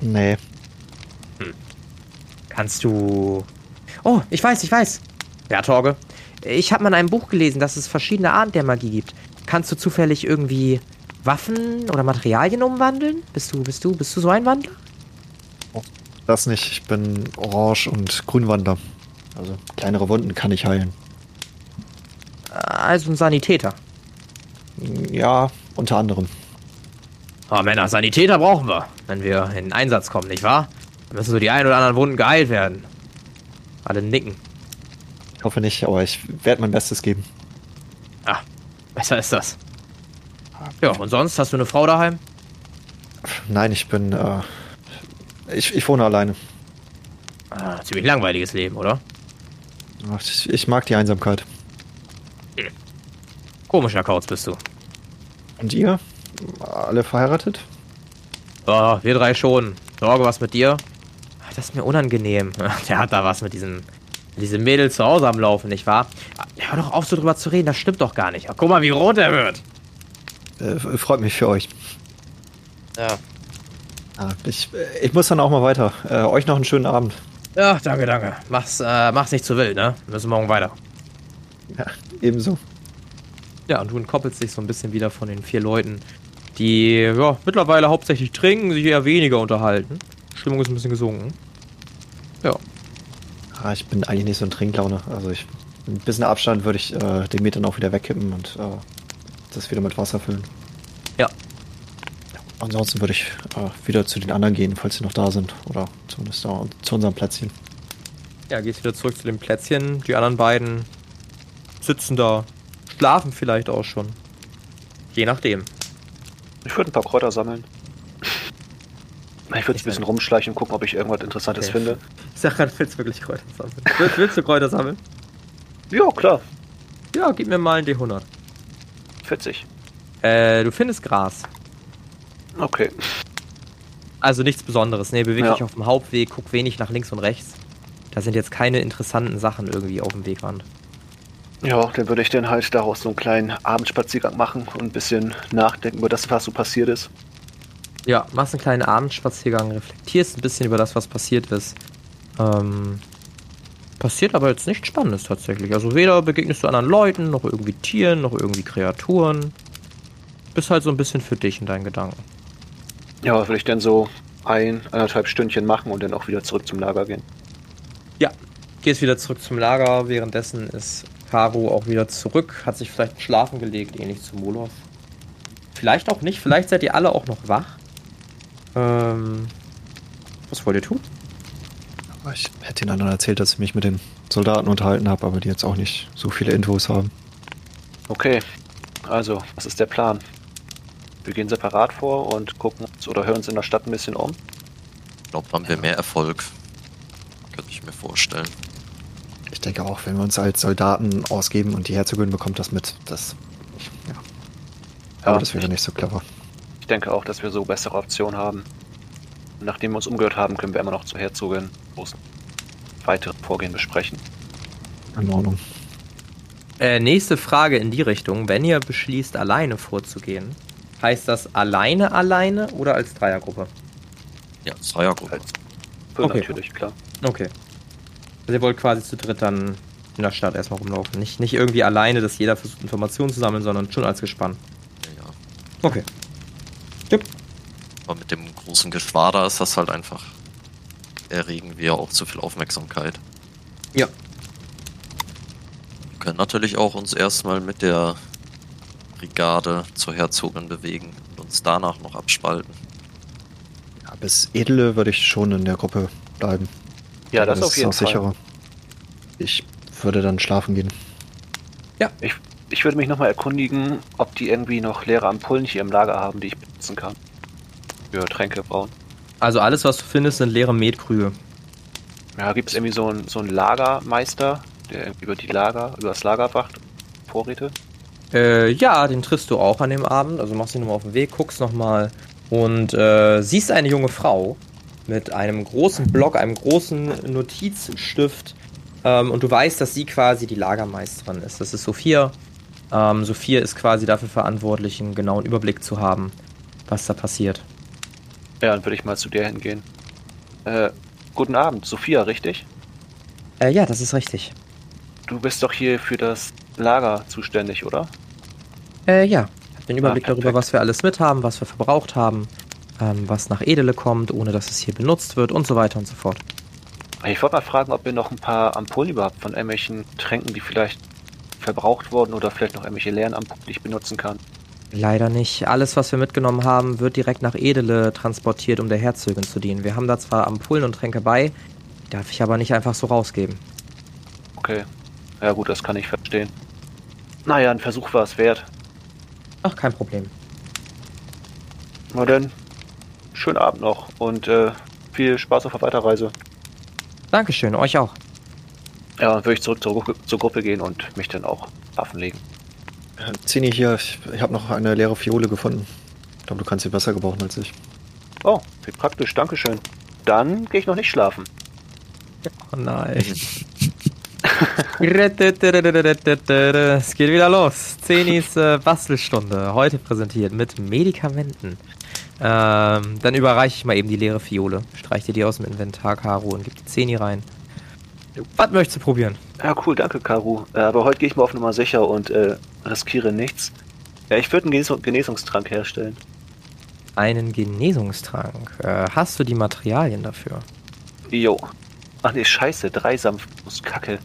Nee. Kannst du. Oh, ich weiß, ich weiß. Ja, Torge. Ich habe mal in einem Buch gelesen, dass es verschiedene Arten der Magie gibt. Kannst du zufällig irgendwie Waffen oder Materialien umwandeln? Bist du, bist du, bist du so ein Wandler? Das nicht. Ich bin Orange- und Grünwandler. Also kleinere Wunden kann ich heilen. Also ein Sanitäter. Ja, unter anderem. Oh Männer, Sanitäter brauchen wir, wenn wir in den Einsatz kommen, nicht wahr? Dann müssen so die ein oder anderen Wunden geheilt werden. Alle nicken. Ich hoffe nicht, aber ich werde mein Bestes geben. Ah, besser ist das. Ja, und sonst hast du eine Frau daheim? Nein, ich bin. Äh, ich, ich wohne alleine. Ah, ziemlich langweiliges Leben, oder? Ach, Ich, ich mag die Einsamkeit. Komischer Kauz bist du. Und ihr? Alle verheiratet? Oh, wir drei schon. Sorge, was mit dir? Ach, Das ist mir unangenehm. *laughs* Der hat da was mit diesem, diesem Mädel zu Hause am Laufen, nicht wahr? Hör doch auf, so drüber zu reden, das stimmt doch gar nicht. Ach, guck mal, wie rot er wird. Äh, freut mich für euch. Ja. Ah, ich, ich muss dann auch mal weiter. Äh, euch noch einen schönen Abend. Ja, danke, danke. Mach's, äh, mach's nicht zu wild, ne? Wir müssen morgen weiter. Ja, ebenso. Ja, und du entkoppelst dich so ein bisschen wieder von den vier Leuten, die ja, mittlerweile hauptsächlich trinken, sich eher weniger unterhalten. Stimmung ist ein bisschen gesunken. Ja. Ah, ich bin eigentlich nicht so ein Trinklauner. Also ich ein bisschen Abstand würde ich äh, den Met dann auch wieder wegkippen und äh, das wieder mit Wasser füllen. Ja. Ansonsten würde ich äh, wieder zu den anderen gehen, falls sie noch da sind. Oder zumindest da zu unserem Plätzchen. Ja, gehst wieder zurück zu dem Plätzchen. Die anderen beiden sitzen da, schlafen vielleicht auch schon. Je nachdem. Ich würde ein paar Kräuter sammeln. Ich würde ein bisschen rumschleichen und gucken, ob ich irgendwas Interessantes Okay. finde. Ich sag gerade, willst du wirklich Kräuter sammeln? Willst, willst du Kräuter sammeln? Ja, klar. Ja, gib mir mal ein D100. 40. Äh, du findest Gras. Okay. Also nichts Besonderes. Nee, beweg Ja. dich auf dem Hauptweg, guck wenig nach links und rechts. Da sind jetzt keine interessanten Sachen irgendwie auf dem Wegrand. Ja, dann würde ich dann halt daraus so einen kleinen Abendspaziergang machen und ein bisschen nachdenken über das, was so passiert ist. Ja, machst einen kleinen Abendspaziergang, reflektierst ein bisschen über das, was passiert ist. Ähm, passiert aber jetzt nichts Spannendes tatsächlich. Also weder begegnest du anderen Leuten, noch irgendwie Tieren, noch irgendwie Kreaturen. Bist halt so ein bisschen für dich in deinen Gedanken. Ja, was würde ich dann so ein, anderthalb Stündchen machen und dann auch wieder zurück zum Lager gehen. Ja, gehst wieder zurück zum Lager. Währenddessen ist Caro auch wieder zurück, hat sich vielleicht schlafen gelegt, ähnlich zu Molov. Vielleicht auch nicht, vielleicht seid ihr alle auch noch wach. Ähm, was wollt ihr tun? Aber Ich hätte den anderen erzählt, dass ich mich mit den Soldaten unterhalten habe, aber die jetzt auch nicht so viele Infos haben. Okay, also, was ist der Plan? Wir gehen separat vor und gucken uns oder hören uns in der Stadt ein bisschen um. Ich glaube, haben wir mehr Erfolg. Könnte ich mir vorstellen. Ich denke auch, wenn wir uns als Soldaten ausgeben und die Herzogin bekommt das mit, das. Ja. Aber Ja, das wäre nicht so clever. Ich denke auch, dass wir so bessere Optionen haben. Nachdem wir uns umgehört haben, können wir immer noch zur Herzogin groß weitere Vorgehen besprechen. In Ordnung. Äh, nächste Frage in die Richtung. Wenn ihr beschließt, alleine vorzugehen, heißt das alleine alleine oder als Dreiergruppe? Ja, Dreiergruppe. Als Okay. natürlich, klar. Okay. Also ihr wollt quasi zu dritt dann in der Stadt erstmal rumlaufen. Nicht, nicht irgendwie alleine, dass jeder versucht, Informationen zu sammeln, sondern schon als Gespann. Ja, ja. Okay. Aber mit dem großen Geschwader ist das halt einfach. Erregen wir auch zu viel Aufmerksamkeit. Ja. Wir können natürlich auch uns erstmal mit der Brigade zur Herzogin bewegen und uns danach noch abspalten. Ja, bis Edle würde ich schon in der Gruppe bleiben. Ja, Aber das, auf jeden ist Fall. auch sicherer. Ich würde dann schlafen gehen. Ich, ich würde mich nochmal erkundigen, ob die irgendwie noch leere Ampullen hier im Lager haben, die ich benutzen kann. Für Tränke brauen. Also alles, was du findest, sind leere Metkrüge. Ja, gibt es irgendwie so einen so einen Lagermeister, der irgendwie über die Lager, über das Lager wacht? Vorräte? Äh, ja, den triffst du auch an dem Abend. Also machst ihn nochmal auf den Weg, guckst nochmal und äh, siehst eine junge Frau mit einem großen Block, einem großen Notizstift ähm, und du weißt, dass sie quasi die Lagermeisterin ist. Das ist Sophia. Ähm, Sophia ist quasi dafür verantwortlich, einen genauen Überblick zu haben, was da passiert. Ja, dann würde ich mal zu der hingehen. Äh, guten Abend, Sophia, richtig? Äh, ja, das ist richtig. Du bist doch hier für das Lager zuständig, oder? Äh, ja. Ich habe den Überblick Ah, darüber, was wir alles mit haben, was wir verbraucht haben, ähm, was nach Edele kommt, ohne dass es hier benutzt wird und so weiter und so fort. Ich wollte mal fragen, ob ihr noch ein paar Ampullen überhaupt von irgendwelchen Tränken, die vielleicht verbraucht wurden oder vielleicht noch irgendwelche leeren Ampullen, die ich benutzen kann. Leider nicht. Alles, was wir mitgenommen haben, wird direkt nach Edele transportiert, um der Herzogin zu dienen. Wir haben da zwar Ampullen und Tränke bei, darf ich aber nicht einfach so rausgeben. Okay. Ja gut, das kann ich verstehen. Naja, ein Versuch war es wert. Ach, kein Problem. Na dann, schönen Abend noch und äh, viel Spaß auf der Weiterreise. Dankeschön, euch auch. Ja, dann würde ich zurück zur, zur Gruppe gehen und mich dann auch schlafen legen. Äh, Zini hier, ich, ich habe noch eine leere Fiole gefunden. Ich glaube, du kannst sie besser gebrauchen als ich. Oh, wie praktisch, Dankeschön. Dann gehe ich noch nicht schlafen. Oh nein. es geht wieder los. Zenis äh, Bastelstunde. Heute präsentiert mit Medikamenten. Ähm, dann überreiche ich mal eben die leere Fiole. Streich dir die aus dem Inventar, Caro, und gib die Zeni rein. Was möchtest du probieren? Ja, cool, danke, Karu. Äh, aber heute gehe ich mal auf Nummer sicher und äh, riskiere nichts. Ja, ich würde einen Genes Genesungstrank herstellen. Einen Genesungstrank. Äh, hast du die Materialien dafür? Jo. Ach nee, scheiße, drei Sanftmus, Kacke.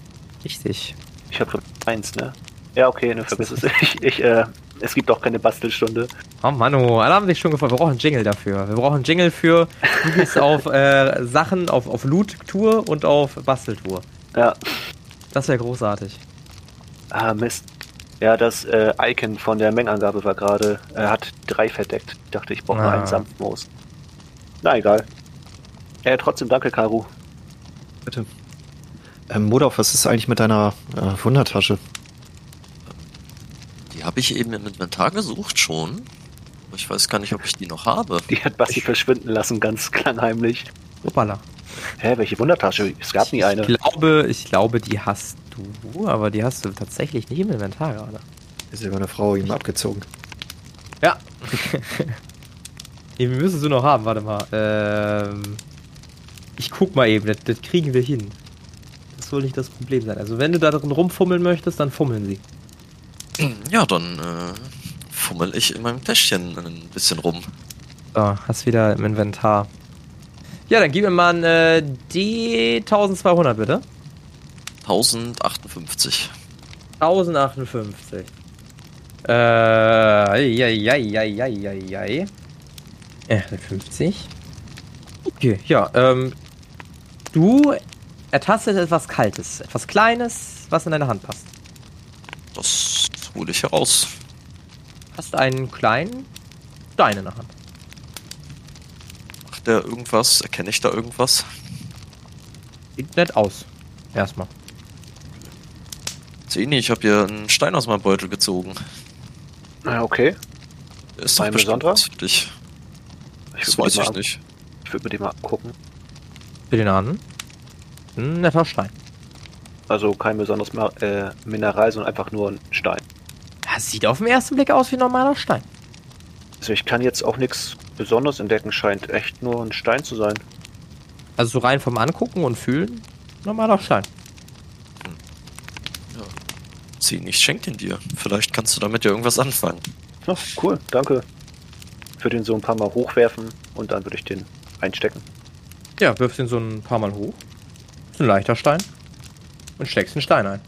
Richtig. Ich habe eins, ne? Ja, okay, ne, vergiss es. *laughs* Ich, ich, äh, *laughs* es gibt auch keine Bastelstunde. Oh Mano, alle haben sich schon gefreut. Wir brauchen einen Jingle dafür. Wir brauchen einen Jingle für, du gehst *laughs* auf äh, Sachen, auf, auf Loot-Tour und auf Basteltour. Ja. Das wäre großartig. Ah, Mist. Ja, das äh, Icon von der Mengenangabe war gerade, äh, hat drei verdeckt. Ich dachte, ich brauche nur Ah. einen Sanftmoos. Na egal. Ja, trotzdem danke, Karu. Bitte. Ähm, Modorf, was ist eigentlich mit deiner äh, Wundertasche? Habe ich eben im Inventar gesucht schon. Ich weiß gar nicht, ob ich die noch habe. Die hat Basti verschwinden lassen, ganz klangheimlich. Hoppala. Hä, welche Wundertasche? Es gab nie eine. Ich glaube, ich glaube, die hast du, aber die hast du tatsächlich nicht im Inventar gerade. Ist ja meine Frau ihm abgezogen. Ja. *laughs* wir müssen sie noch haben, warte mal. Ähm, ich guck mal eben, das, das kriegen wir hin. Das soll nicht das Problem sein. Also wenn du da drin rumfummeln möchtest, dann fummeln sie. Ja, dann äh, fummel ich in meinem Täschchen ein bisschen rum. So, hast wieder im Inventar. Ja, dann gib mir mal ein äh, D1200 bitte. 1058. 1058. Äh, eieieiei. Äh, 50. Okay, ja, ähm, du ertastest etwas Kaltes, etwas Kleines, was in deine Hand passt. Das hole ich heraus. Hast einen kleinen Stein in der Hand. Macht der irgendwas? Erkenne ich da irgendwas? Sieht nett aus. Erstmal. Zeni, ich habe hier einen Stein aus meinem Beutel gezogen. Ah, okay. Der ist doch Ein besonderer? dich. Ich Das weiß mal ich an- nicht. Ich würde mir den mal angucken. Für den an. Ein netter Stein. Also kein besonderes Ma äh, Mineral, sondern einfach nur ein Stein. Ja, sieht auf den ersten Blick aus wie ein normaler Stein. Also ich kann jetzt auch nichts Besonderes entdecken, scheint echt nur ein Stein zu sein. Also so rein vom Angucken und Fühlen, normaler Stein. Zeni, ich schenke den dir. Vielleicht kannst du damit ja irgendwas anfangen. Oh, cool, danke. Ich würde ihn so ein paar Mal hochwerfen und dann würde ich den einstecken. Ja, wirfst ihn so ein paar Mal hoch. Ist ein leichter Stein. Und steckst den Stein ein.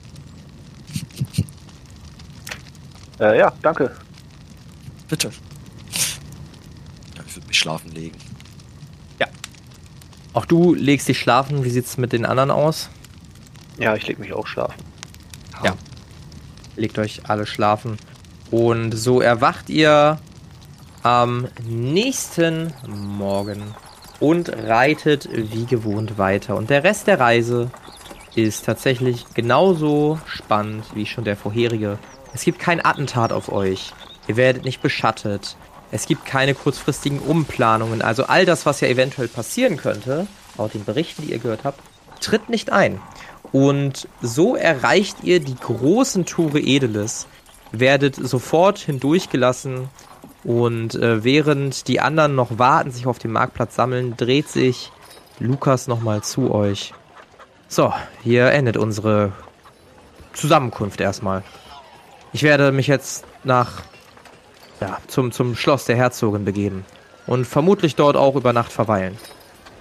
Äh, ja, danke. Bitte. Ja, ich würde mich schlafen legen. Auch du legst dich schlafen. Wie sieht's mit den anderen aus? Ja, ich leg mich auch schlafen. Ja. Legt euch alle schlafen. Und so erwacht ihr am nächsten Morgen und reitet wie gewohnt weiter. Und der Rest der Reise ist tatsächlich genauso spannend wie schon der vorherige. Es gibt kein Attentat auf euch. Ihr werdet nicht beschattet. Es gibt keine kurzfristigen Umplanungen. Also all das, was ja eventuell passieren könnte, laut den Berichten, die ihr gehört habt, tritt nicht ein. Und so erreicht ihr die großen Tore Edeles, werdet sofort hindurchgelassen und äh, während die anderen noch warten, sich auf dem Marktplatz sammeln, dreht sich Lukas nochmal zu euch. So, hier endet unsere Zusammenkunft erstmal. Ich werde mich jetzt nach, ja, zum, zum Schloss der Herzogin begeben und vermutlich dort auch über Nacht verweilen.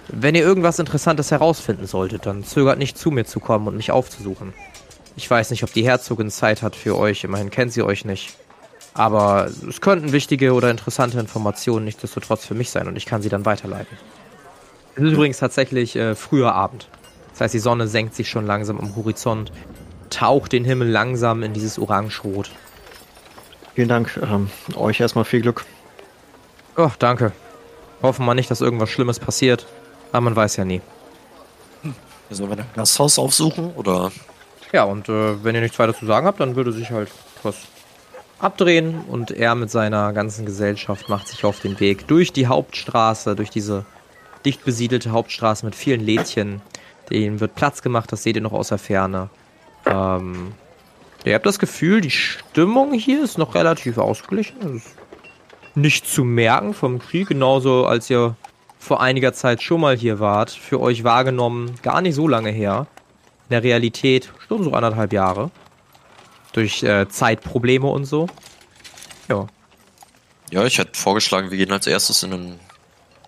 Wenn ihr irgendwas Interessantes herausfinden solltet, dann zögert nicht zu mir zu kommen und mich aufzusuchen. Ich weiß nicht, ob die Herzogin Zeit hat für euch, immerhin kennt sie euch nicht. Aber es könnten wichtige oder interessante Informationen nichtsdestotrotz für mich sein und ich kann sie dann weiterleiten. Es ist übrigens tatsächlich äh, früher Abend. Das heißt, die Sonne senkt sich schon langsam am Horizont, taucht den Himmel langsam in dieses Orangerot. Vielen Dank. Ähm, euch erstmal viel Glück. Oh, danke. Hoffen wir nicht, dass irgendwas Schlimmes passiert. Aber man weiß ja nie. Sollen wir ein Gasthaus aufsuchen oder? Ja, und äh, wenn ihr nichts weiter zu sagen habt, dann würde sich halt was abdrehen und er mit seiner ganzen Gesellschaft macht sich auf den Weg durch die Hauptstraße, durch diese dicht besiedelte Hauptstraße mit vielen Lädchen. Denen wird Platz gemacht, das seht ihr noch aus der Ferne. Ähm, ihr habt das Gefühl, die Stimmung hier ist noch relativ ausgeglichen. Ist nicht zu merken vom Krieg, genauso als ihr vor einiger Zeit schon mal hier wart, für euch wahrgenommen, gar nicht so lange her. In der Realität schon so anderthalb Jahre. Durch äh, Zeitprobleme und so. Ja. Ja, ich hätte vorgeschlagen, wir gehen als erstes in ein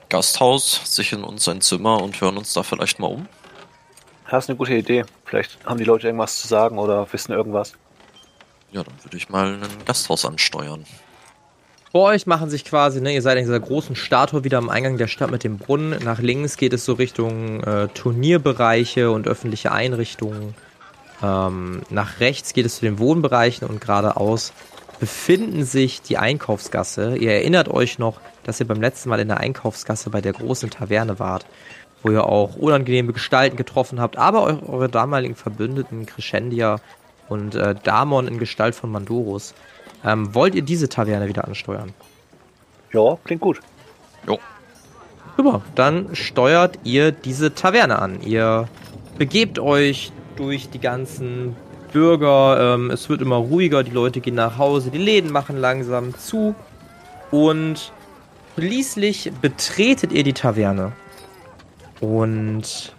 Gasthaus, sichern uns ein Zimmer und hören uns da vielleicht mal um. Das ist eine gute Idee. Vielleicht haben die Leute irgendwas zu sagen oder wissen irgendwas. Ja, dann würde ich mal ein Gasthaus ansteuern. Vor euch machen sich quasi, ne, ihr seid in dieser großen Statue wieder am Eingang der Stadt mit dem Brunnen. Nach links geht es so Richtung äh, Turnierbereiche und öffentliche Einrichtungen. Ähm, nach rechts geht es zu den Wohnbereichen und geradeaus befinden sich die Einkaufsgasse. Ihr erinnert euch noch, dass ihr beim letzten Mal in der Einkaufsgasse bei der großen Taverne wart, wo ihr auch unangenehme Gestalten getroffen habt, aber eure, eure damaligen Verbündeten Crescendia und äh, Damon in Gestalt von Mandorus. Ähm, wollt ihr diese Taverne wieder ansteuern? Ja, klingt gut. Jo. Super, dann steuert ihr diese Taverne an. Ihr begebt euch durch die ganzen Bürger. Ähm, es wird immer ruhiger, die Leute gehen nach Hause, die Läden machen langsam zu. Und schließlich betretet ihr die Taverne. Und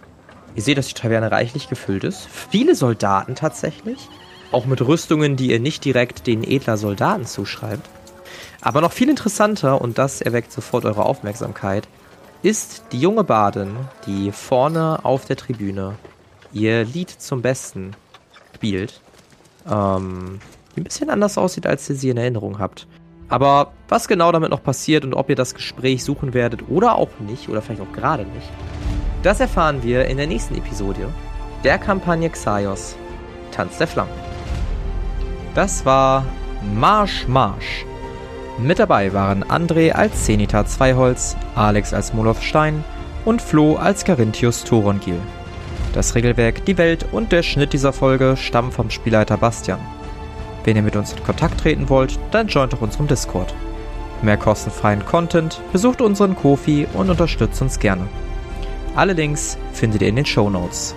ihr seht, dass die Taverne reichlich gefüllt ist. Viele Soldaten tatsächlich. Auch mit Rüstungen, die ihr nicht direkt den edler Soldaten zuschreibt. Aber noch viel interessanter, und das erweckt sofort eure Aufmerksamkeit, ist die junge Badin, die vorne auf der Tribüne ihr Lied zum Besten spielt. Ähm, die ein bisschen anders aussieht, als ihr sie in Erinnerung habt. Aber was genau damit noch passiert und ob ihr das Gespräch suchen werdet oder auch nicht, oder vielleicht auch gerade nicht, das erfahren wir in der nächsten Episode der Kampagne Xaios, Tanz der Flammen. Das war Marsch Marsch. Mit dabei waren André als Zenita Zweiholz, Alex als Moloth Stein und Flo als Carinthius Thorongil. Das Regelwerk, die Welt und der Schnitt dieser Folge stammen vom Spielleiter Bastian. Wenn ihr mit uns in Kontakt treten wollt, dann joint doch unserem Discord. Mehr kostenfreien Content, besucht unseren Kofi und unterstützt uns gerne. Alle Links findet ihr in den Show Notes.